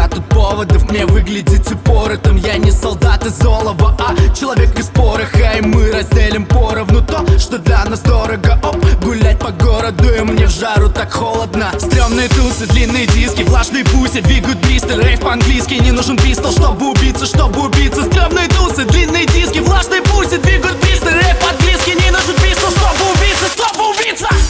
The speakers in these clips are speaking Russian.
Много тут поводов мне выглядеть упоротым Я не солдат из олова, а человек из пороха И мы разделим поровну то, что для нас дорого. Оп, гулять по городу и мне в жару так холодно. Стремные тусы, длинные диски, влажные пуси Двигают бристоль, рейв по-английски Не нужен пистол, чтобы убиться, чтобы убиться. Стремные тусы, длинные диски, влажные пуси Двигают бристоль, рейв по-английски Не нужен пистол, чтобы убиться, чтобы убиться.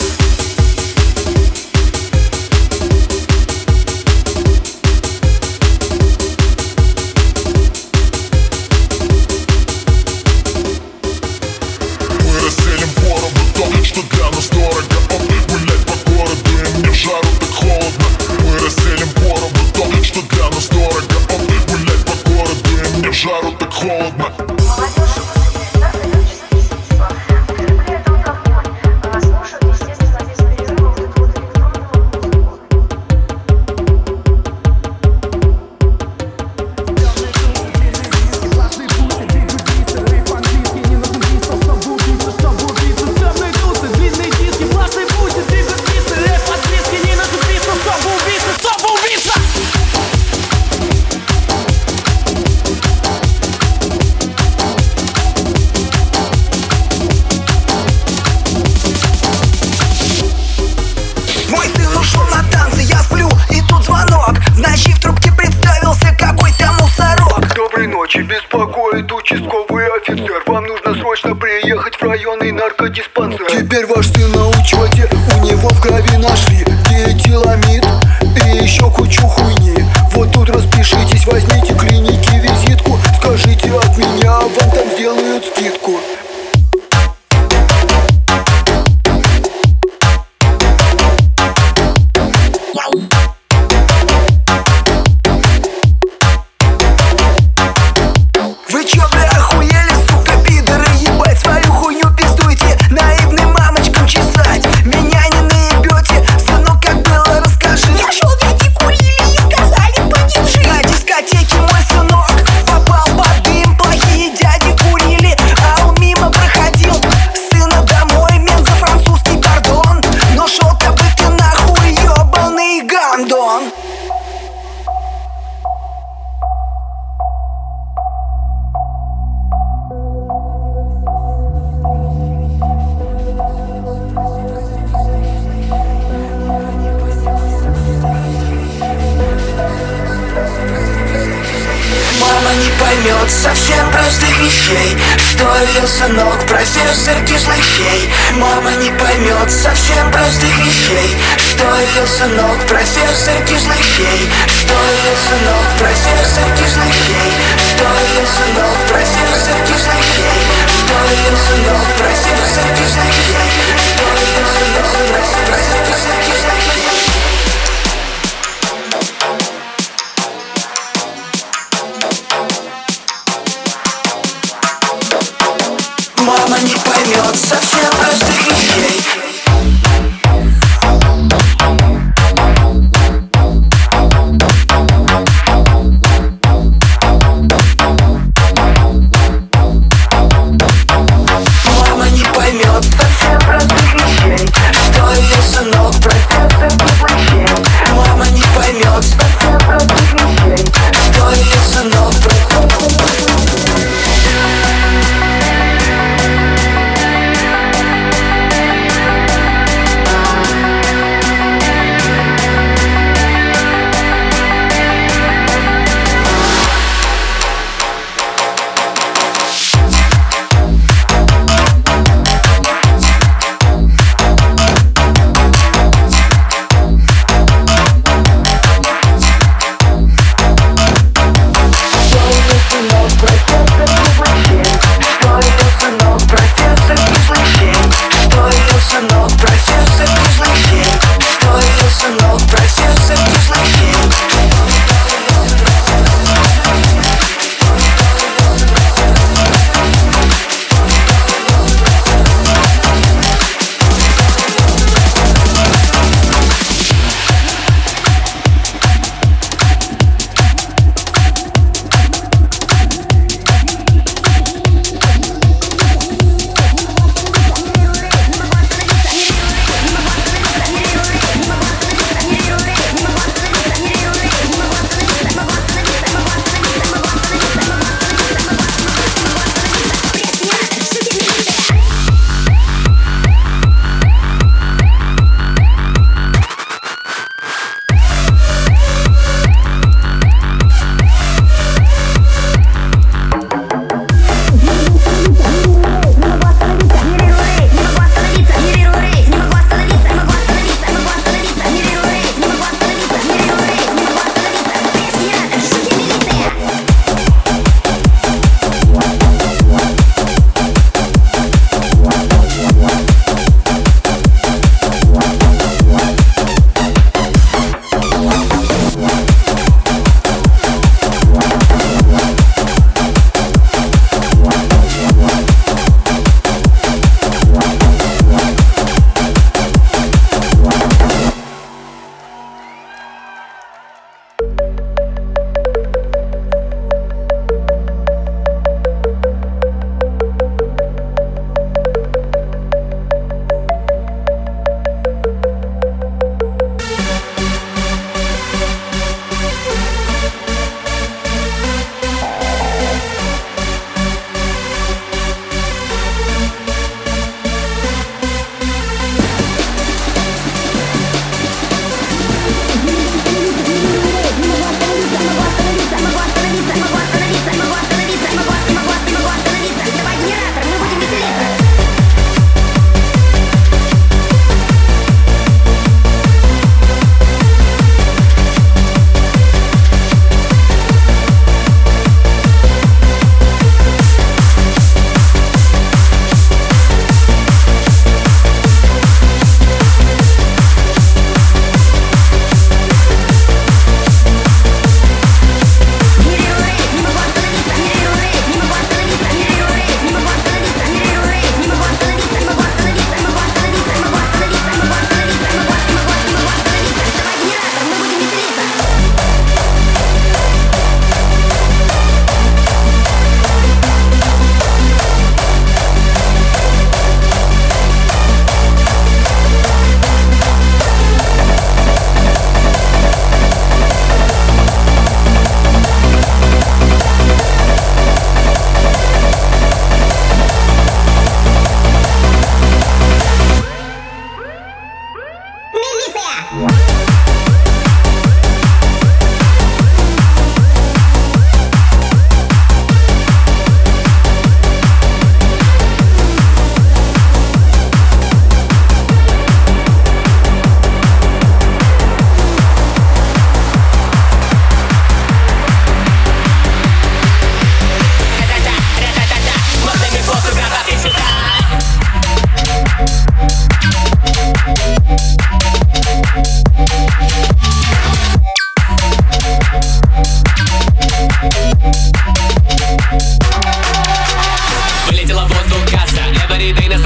если но просился кислый чай? Что если но просился кислый чай? Что если но просился кислый чай?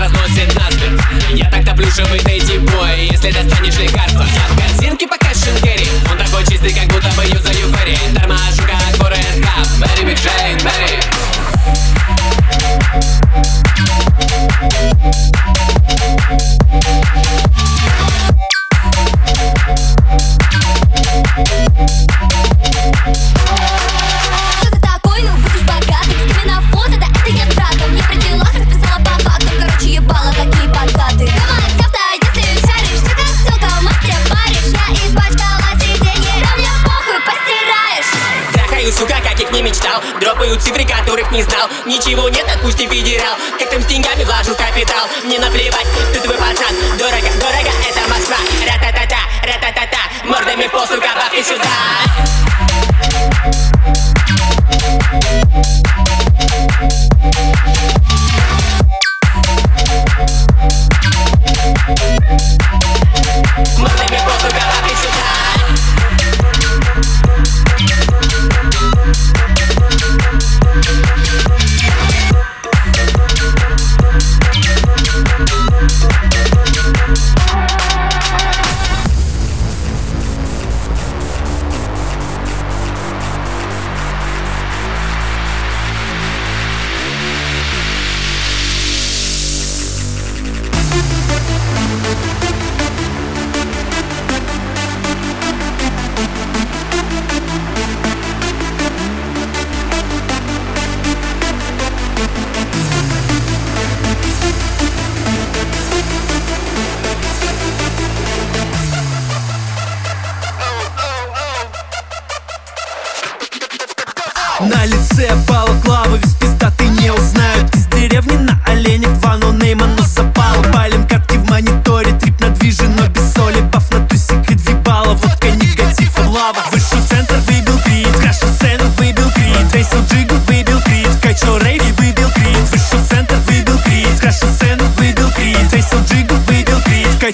разносит насмерть Я так топлю, чтобы дойти бой. Если достанешь легко Ничего нет, отпусти федерал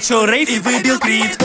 крит, качал рейв и выбил крит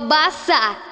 pessoa.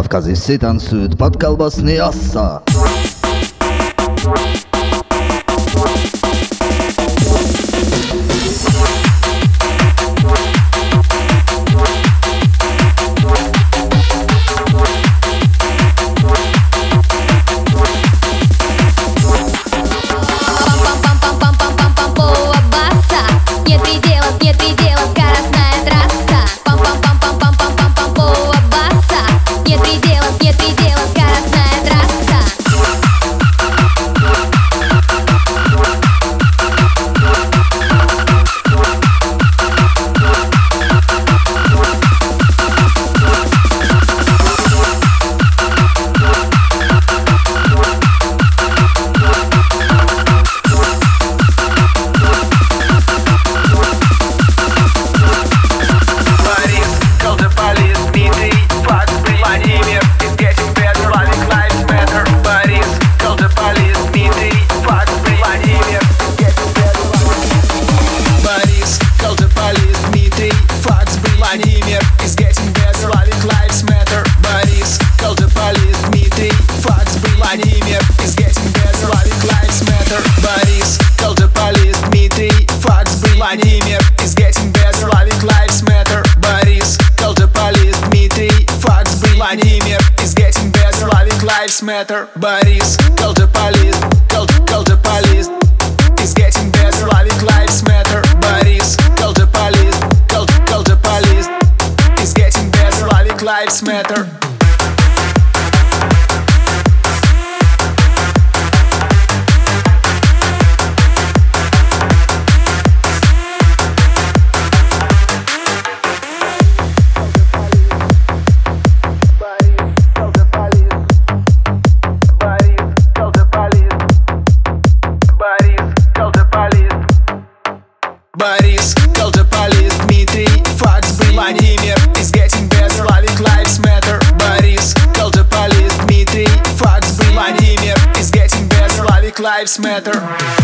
Кавказ и все танцуют под колбасный асса. Matter Борис, tell police, tell, police. It's getting bad, Slavic Lives Matter Борис, tell police, tell, police. It's getting bad, Slavic Lives Matter. lives matter.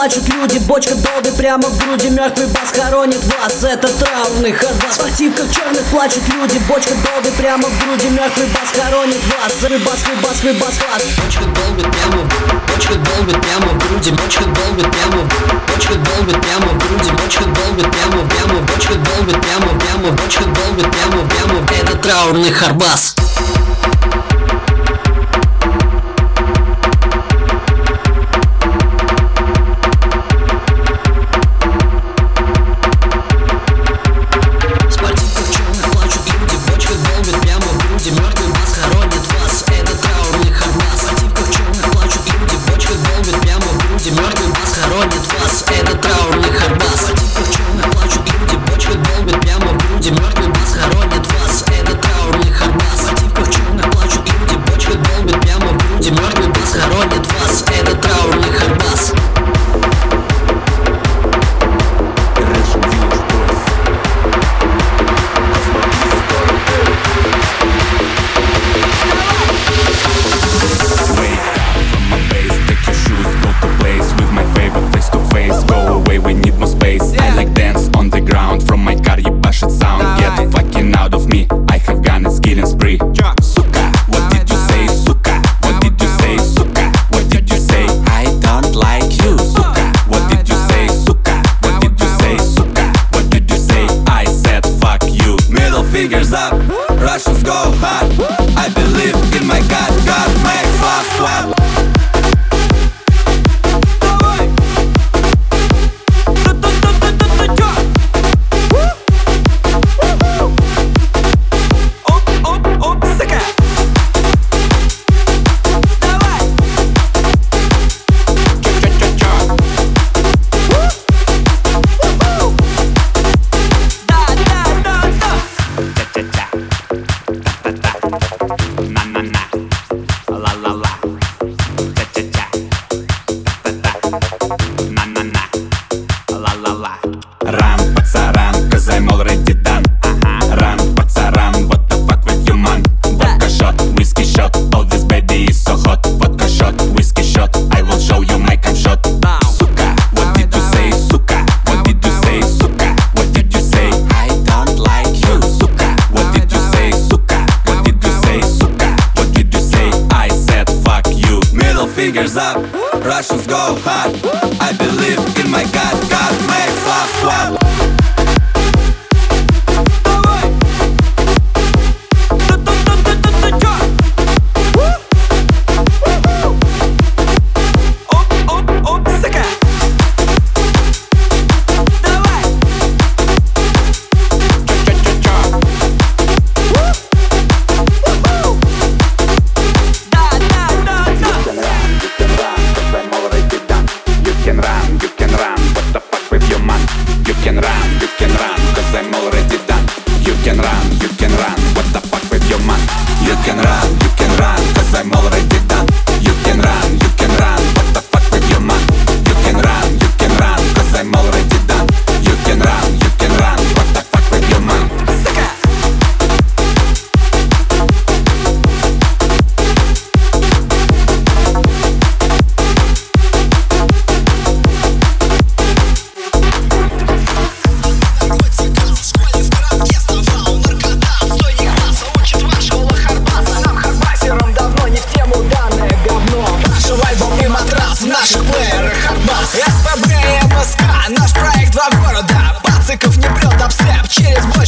Плачут люди, бочка долды, прямо в груди Мертвый бас хоронит вас, это травмный хардбас В спортивках черных плачут люди, бочка долды, прямо в груди Мертвый бас хоронит вас, рыбас, рыбас, рыбас, вас Бочка долбит прямо в груди, бочка долбит прямо в груди Бочка долбит прямо в груди, бочка долбит прямо в груди Бочка долбит прямо, прямо, бочка долбит прямо, прямо Бочка долбит прямо, прямо, это траурный харбас.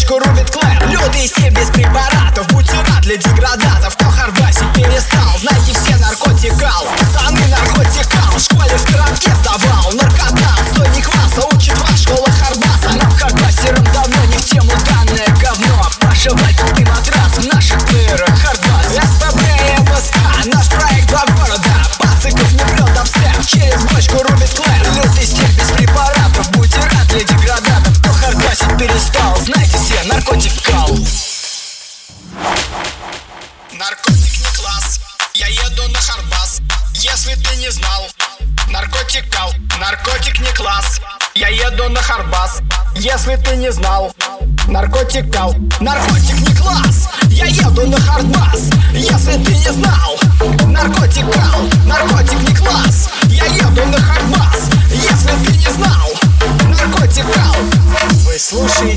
Бочку рубит клэр Лютый стиль без препаратов, бутера для деградатов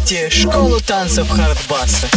слушаете школу танцев Хардбаса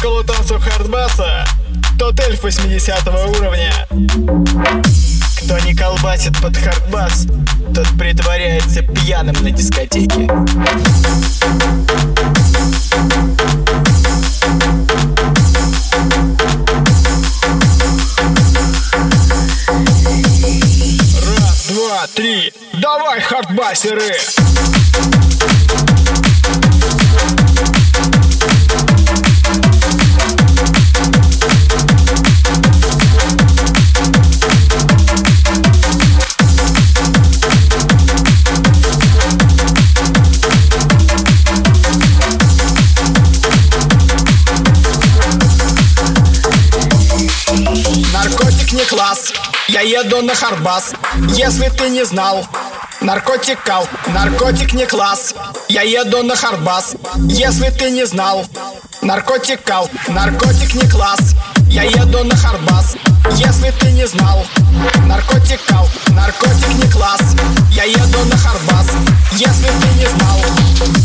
школу танцев хардбаса, тот эльф 80 уровня. Кто не колбасит под хардбас, тот притворяется пьяным на дискотеке. Раз, два, три, давай, хардбасеры! Я еду на Харбас Если ты не знал, наркотик кал Наркотик не класс, я еду на Харбас Если ты не знал, наркотик кал Наркотик не класс, я еду на Харбас Если ты не знал, наркотик кал Наркотик не класс, я еду на Харбас Если ты не знал,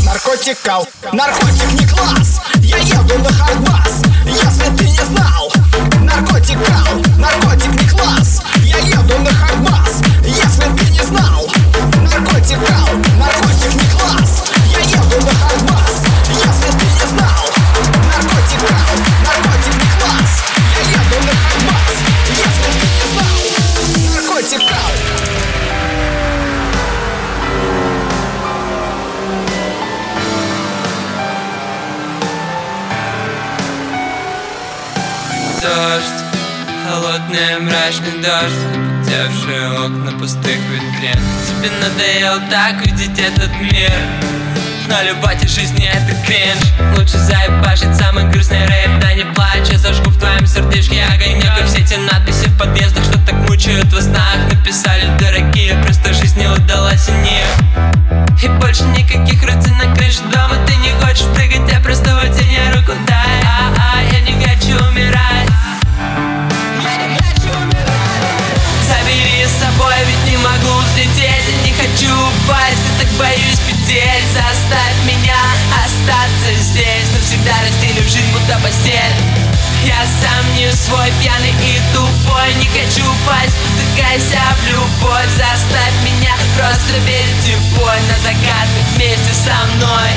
наркотик кал Наркотик не класс, я еду на Харбас Если ты не знал, наркотик кал Наркотик не класс, я еду так видеть этот мир. Но любовь и жизни это кринж. Лучше заебашить самый грустный рейв Да не плачь, я зажгу в твоем сердечке огонек И все эти надписи в подъездах, что так мучают во снах. Написали дорогие, просто жизнь не удалась и не И больше никаких руцин на крыше дома Ты не хочешь прыгать, я просто вытяни руку дай боюсь петель Заставь меня остаться здесь. Навсегда разделив жизнь, будто постель. Я сам не свой, пьяный и тупой. Не хочу упасть, потыкайся в любовь. Заставь меня просто верить в бой На загадку вместе со мной.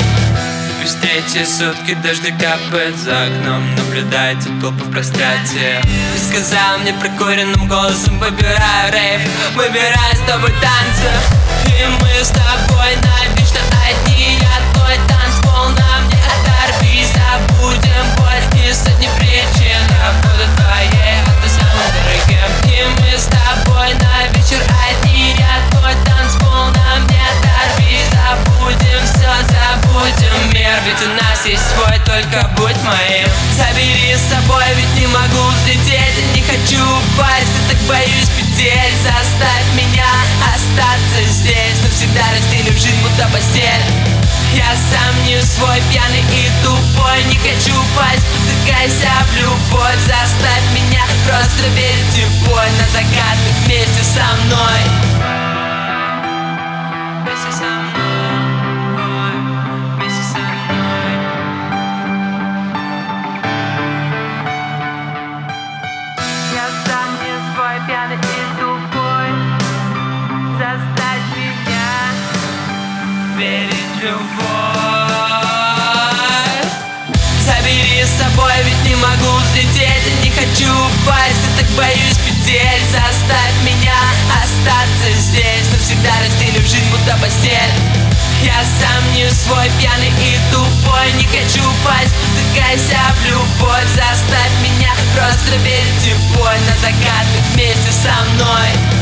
Пусть третьи сутки дожди капает за окном. Наблюдайте толпы в прострации Ты сказал мне прокуренным голосом Выбираю рейв, выбираю с тобой танцы. И мы с тобой навечно одни Забудем мир Ведь у нас весь свой, только будь моим. Забери с собой, ведь не могу взлететь и Не хочу упасть, я так боюсь петель. Заставь меня остаться здесь Навсегда разделив жизнь, будто постель. Я сам не свой, пьяный и тупой Не хочу пасть, потыкайся в любовь. Заставь меня просто верить типой На закатах вместе со мной. Вместе со мной взлететь не хочу упасть, я так боюсь петель. Заставь меня остаться здесь Навсегда разделив жизнь, будто постель. Я сам не свой, пьяный и тупой Не хочу упасть, потыкайся в любовь. Заставь меня просто верить в бой На закатах вместе со мной